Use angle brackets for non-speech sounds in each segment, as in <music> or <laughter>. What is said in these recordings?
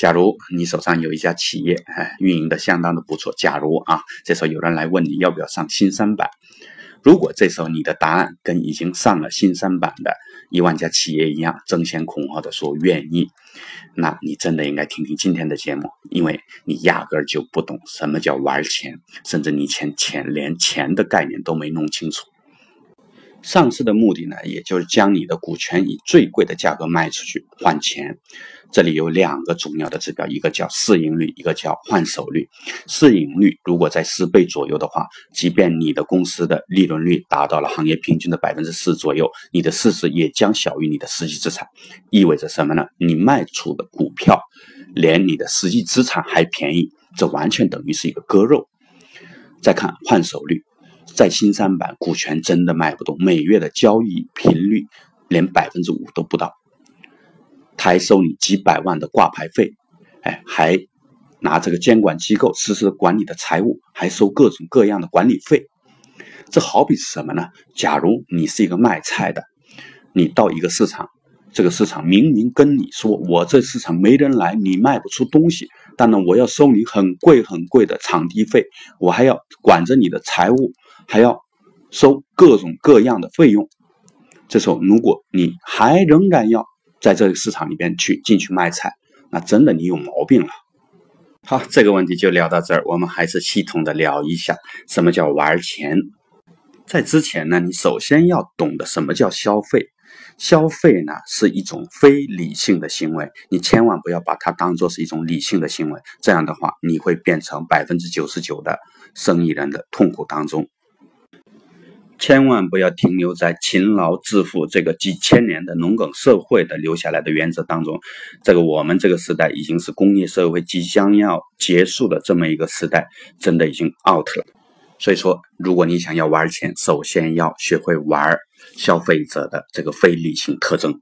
假如你手上有一家企业，哎，运营的相当的不错。假如啊，这时候有人来问你要不要上新三板，如果这时候你的答案跟已经上了新三板的一万家企业一样，争先恐后的说愿意，那你真的应该听听今天的节目，因为你压根儿就不懂什么叫玩钱，甚至你钱钱连钱的概念都没弄清楚。上市的目的呢，也就是将你的股权以最贵的价格卖出去换钱。这里有两个重要的指标，一个叫市盈率，一个叫换手率。市盈率如果在十倍左右的话，即便你的公司的利润率达到了行业平均的百分之四左右，你的市值也将小于你的实际资产。意味着什么呢？你卖出的股票连你的实际资产还便宜，这完全等于是一个割肉。再看换手率。在新三板，股权真的卖不动，每月的交易频率连百分之五都不到，他还收你几百万的挂牌费，哎，还拿这个监管机构实时管理的财务，还收各种各样的管理费。这好比是什么呢？假如你是一个卖菜的，你到一个市场，这个市场明明跟你说，我这市场没人来，你卖不出东西，但呢，我要收你很贵很贵的场地费，我还要管着你的财务。还要收各种各样的费用，这时候如果你还仍然要在这个市场里边去进去卖菜，那真的你有毛病了。好，这个问题就聊到这儿，我们还是系统的聊一下什么叫玩钱。在之前呢，你首先要懂得什么叫消费。消费呢是一种非理性的行为，你千万不要把它当做是一种理性的行为，这样的话你会变成百分之九十九的生意人的痛苦当中。千万不要停留在勤劳致富这个几千年的农耕社会的留下来的原则当中。这个我们这个时代已经是工业社会即将要结束的这么一个时代，真的已经 out 了。所以说，如果你想要玩钱，首先要学会玩消费者的这个非理性特征。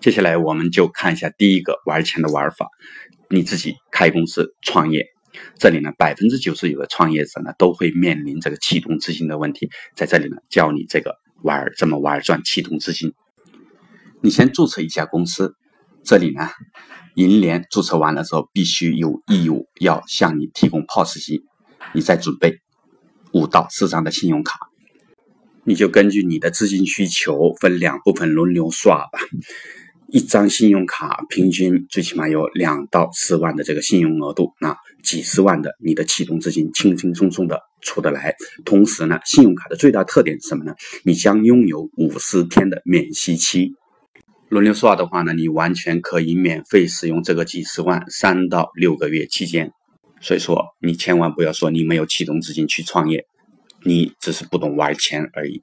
接下来我们就看一下第一个玩钱的玩法：你自己开公司创业。这里呢，百分之九十九的创业者呢都会面临这个启动资金的问题。在这里呢，教你这个玩儿怎么玩儿赚启动资金。你先注册一家公司，这里呢，银联注册完了之后，必须有义务要向你提供 POS 机。你再准备五到四张的信用卡，你就根据你的资金需求分两部分轮流刷吧。一张信用卡平均最起码有两到四万的这个信用额度，那几十万的你的启动资金轻轻松松的出得来。同时呢，信用卡的最大特点是什么呢？你将拥有五十天的免息期。轮流刷的话呢，你完全可以免费使用这个几十万三到六个月期间。所以说，你千万不要说你没有启动资金去创业，你只是不懂玩钱而已。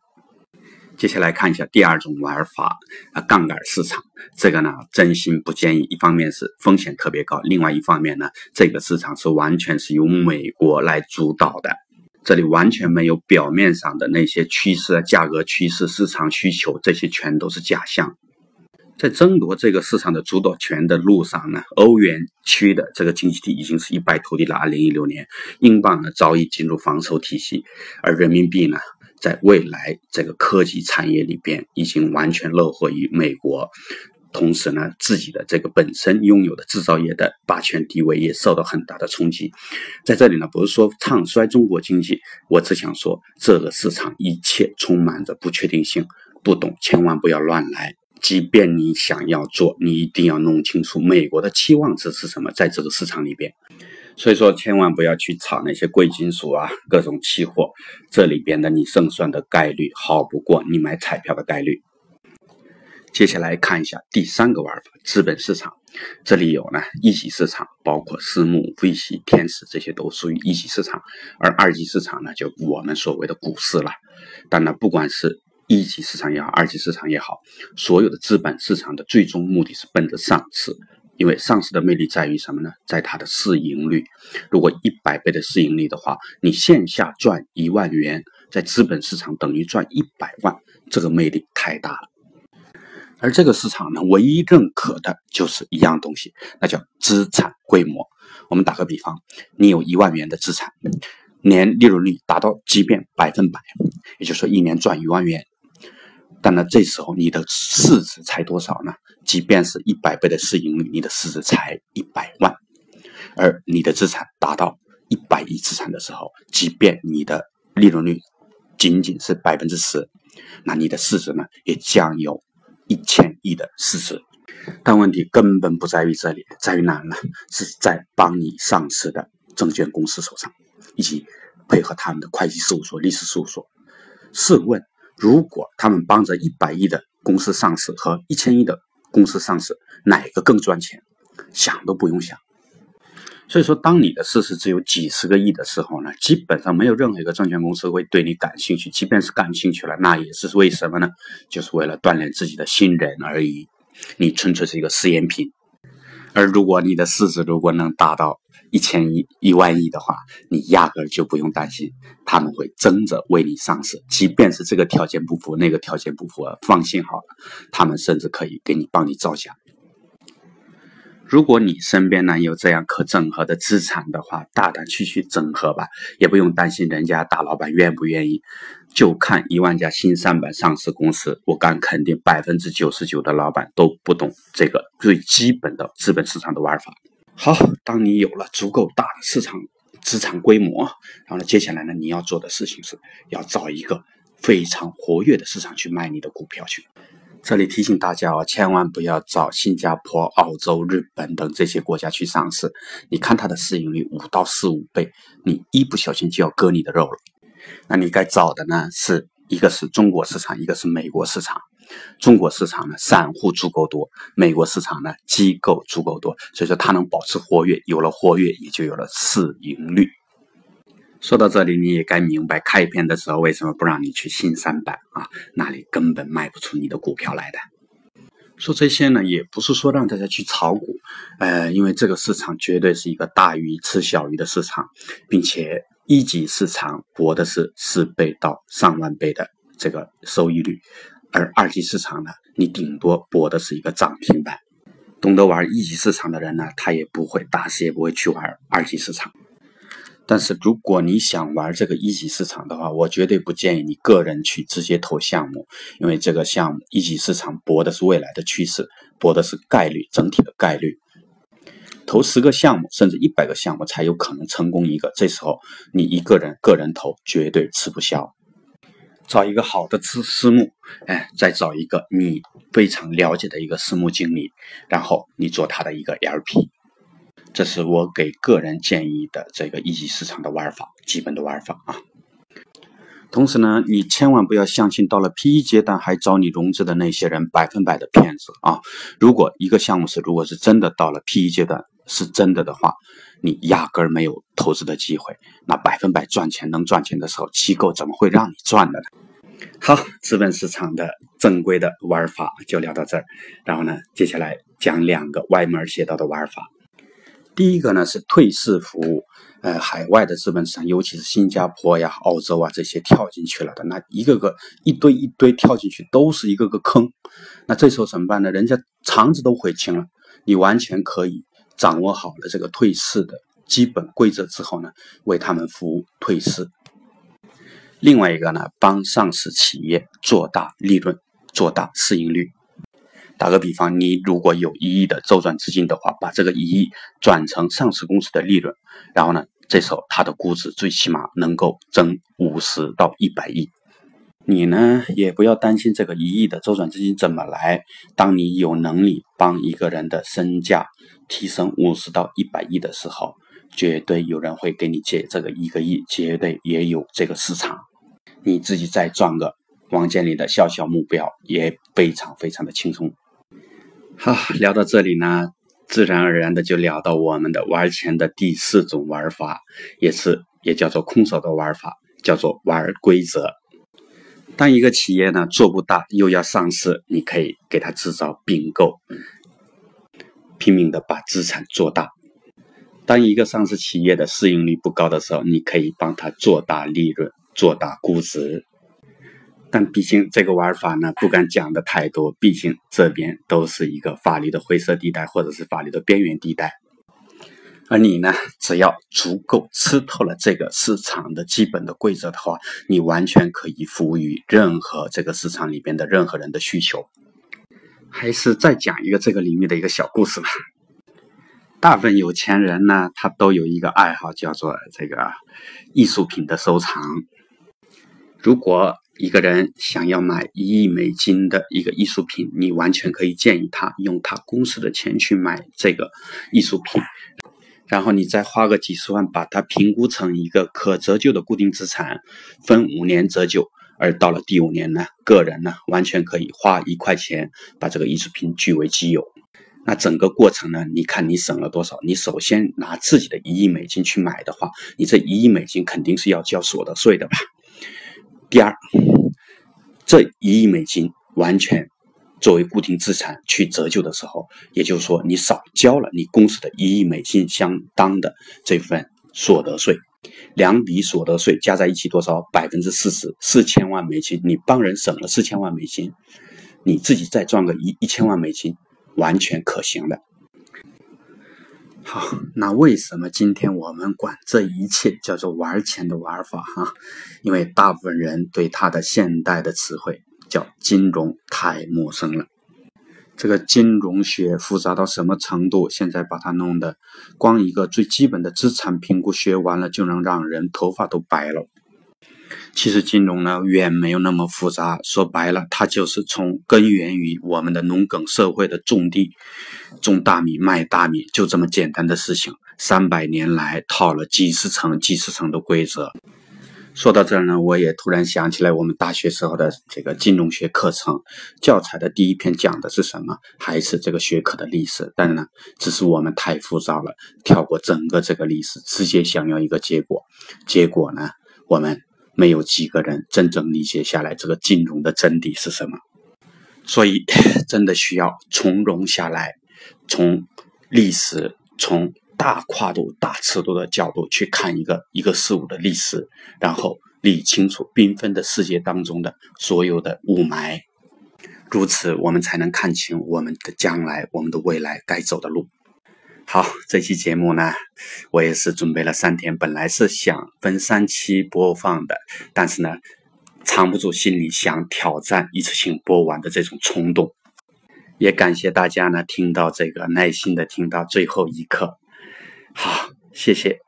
接下来看一下第二种玩法啊，杠杆市场。这个呢，真心不建议。一方面是风险特别高，另外一方面呢，这个市场是完全是由美国来主导的，这里完全没有表面上的那些趋势、价格趋势、市场需求，这些全都是假象。在争夺这个市场的主导权的路上呢，欧元区的这个经济体已经是一败涂地了。二零一六年，英镑呢早已进入防守体系，而人民币呢？在未来，这个科技产业里边已经完全落后于美国，同时呢，自己的这个本身拥有的制造业的霸权地位也受到很大的冲击。在这里呢，不是说唱衰中国经济，我只想说，这个市场一切充满着不确定性，不懂千万不要乱来。即便你想要做，你一定要弄清楚美国的期望值是什么，在这个市场里边。所以说，千万不要去炒那些贵金属啊，各种期货，这里边的你胜算的概率好不过你买彩票的概率。接下来看一下第三个玩法，资本市场。这里有呢一级市场，包括私募、V 息、天使，这些都属于一级市场。而二级市场呢，就我们所谓的股市了。当然，不管是一级市场也好，二级市场也好，所有的资本市场的最终目的是奔着上市。因为上市的魅力在于什么呢？在它的市盈率。如果一百倍的市盈率的话，你线下赚一万元，在资本市场等于赚一百万，这个魅力太大了。而这个市场呢，唯一认可的就是一样东西，那叫资产规模。我们打个比方，你有一万元的资产，年利润率达到即便百分百，也就是说一年赚一万元。但呢，这时候你的市值才多少呢？即便是一百倍的市盈率，你的市值才一百万，而你的资产达到一百亿资产的时候，即便你的利润率仅仅是百分之十，那你的市值呢，也将有一千亿的市值。但问题根本不在于这里，在于哪呢？是在帮你上市的证券公司手上，以及配合他们的会计事务所、律师事务所。试问，如果他们帮着一百亿的公司上市和一千亿的公司上市，哪个更赚钱？想都不用想。所以说，当你的市值只有几十个亿的时候呢，基本上没有任何一个证券公司会对你感兴趣。即便是感兴趣了，那也是为什么呢？就是为了锻炼自己的信任而已。你纯粹是一个试验品，而如果你的市值如果能达到一千亿、一万亿的话，你压根儿就不用担心他们会争着为你上市。即便是这个条件不符，那个条件不符，放心好了，他们甚至可以给你帮你造假。如果你身边呢有这样可整合的资产的话，大胆去去整合吧，也不用担心人家大老板愿不愿意。就看一万家新三板上市公司，我敢肯定百分之九十九的老板都不懂这个最基本的资本市场的玩法。好，当你有了足够大的市场资产规模，然后呢，接下来呢你要做的事情是要找一个非常活跃的市场去卖你的股票去。这里提醒大家哦，千万不要找新加坡、澳洲、日本等这些国家去上市。你看它的市盈率五到四五倍，你一不小心就要割你的肉了。那你该找的呢，是一个是中国市场，一个是美国市场。中国市场呢，散户足够多；美国市场呢，机构足够多。所以说它能保持活跃，有了活跃，也就有了市盈率。说到这里，你也该明白开篇的时候为什么不让你去新三板啊？那里根本卖不出你的股票来的。说这些呢，也不是说让大家去炒股，呃，因为这个市场绝对是一个大鱼吃小鱼的市场，并且一级市场博的是十倍到上万倍的这个收益率，而二级市场呢，你顶多博的是一个涨停板。懂得玩一级市场的人呢，他也不会打死也不会去玩二级市场。但是如果你想玩这个一级市场的话，我绝对不建议你个人去直接投项目，因为这个项目一级市场博的是未来的趋势，博的是概率，整体的概率。投十个项目甚至一百个项目才有可能成功一个，这时候你一个人个人投绝对吃不消。找一个好的私私募，哎，再找一个你非常了解的一个私募经理，然后你做他的一个 LP。这是我给个人建议的这个一级市场的玩法，基本的玩法啊。同时呢，你千万不要相信到了 PE 阶段还找你融资的那些人百分百的骗子啊！如果一个项目是如果是真的到了 PE 阶段是真的的话，你压根儿没有投资的机会。那百分百赚钱能赚钱的时候，机构怎么会让你赚的呢？好，资本市场的正规的玩法就聊到这儿，然后呢，接下来讲两个歪门邪道的玩法。第一个呢是退市服务，呃，海外的资本市场，尤其是新加坡呀、澳洲啊这些跳进去了的，那一个个一堆一堆跳进去，都是一个个坑。那这时候怎么办呢？人家肠子都悔青了，你完全可以掌握好了这个退市的基本规则之后呢，为他们服务退市。另外一个呢，帮上市企业做大利润、做大市盈率。打个比方，你如果有一亿的周转资金的话，把这个一亿转成上市公司的利润，然后呢，这时候它的估值最起码能够增五十到一百亿。你呢也不要担心这个一亿的周转资金怎么来。当你有能力帮一个人的身价提升五十到一百亿的时候，绝对有人会给你借这个一个亿，绝对也有这个市场。你自己再赚个王健林的小小目标，也非常非常的轻松。好，聊到这里呢，自然而然的就聊到我们的玩钱的第四种玩法，也是也叫做空手的玩法，叫做玩规则。当一个企业呢做不大，又要上市，你可以给他制造并购，拼命的把资产做大。当一个上市企业的市盈率不高的时候，你可以帮他做大利润，做大估值。但毕竟这个玩法呢，不敢讲的太多，毕竟这边都是一个法律的灰色地带，或者是法律的边缘地带。而你呢，只要足够吃透了这个市场的基本的规则的话，你完全可以服务于任何这个市场里边的任何人的需求。还是再讲一个这个领域的一个小故事吧。大部分有钱人呢，他都有一个爱好，叫做这个艺术品的收藏。如果一个人想要买一亿美金的一个艺术品，你完全可以建议他用他公司的钱去买这个艺术品，然后你再花个几十万把它评估成一个可折旧的固定资产，分五年折旧，而到了第五年呢，个人呢完全可以花一块钱把这个艺术品据为己有。那整个过程呢，你看你省了多少？你首先拿自己的一亿美金去买的话，你这一亿美金肯定是要交所得税的吧？第二，这一亿美金完全作为固定资产去折旧的时候，也就是说你少交了你公司的一亿美金相当的这份所得税，两笔所得税加在一起多少？百分之四十，四千万美金，你帮人省了四千万美金，你自己再赚个一一千万美金，完全可行的。好，那为什么今天我们管这一切叫做玩钱的玩法哈？因为大部分人对它的现代的词汇叫金融太陌生了。这个金融学复杂到什么程度？现在把它弄得光一个最基本的资产评估学完了就能让人头发都白了。其实金融呢远没有那么复杂，说白了，它就是从根源于我们的农耕社会的种地、种大米、卖大米，就这么简单的事情。三百年来套了几十层、几十层的规则。说到这儿呢，我也突然想起来，我们大学时候的这个金融学课程教材的第一篇讲的是什么？还是这个学科的历史？但是呢，只是我们太浮躁了，跳过整个这个历史，直接想要一个结果。结果呢，我们。没有几个人真正理解下来这个金融的真谛是什么，所以 <laughs> 真的需要从容下来，从历史、从大跨度、大尺度的角度去看一个一个事物的历史，然后理清楚缤纷的世界当中的所有的雾霾，如此我们才能看清我们的将来、我们的未来该走的路。好，这期节目呢，我也是准备了三天，本来是想分三期播放的，但是呢，藏不住心里想挑战一次性播完的这种冲动。也感谢大家呢，听到这个耐心的听到最后一刻。好，谢谢，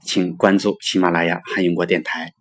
请关注喜马拉雅汉英国电台。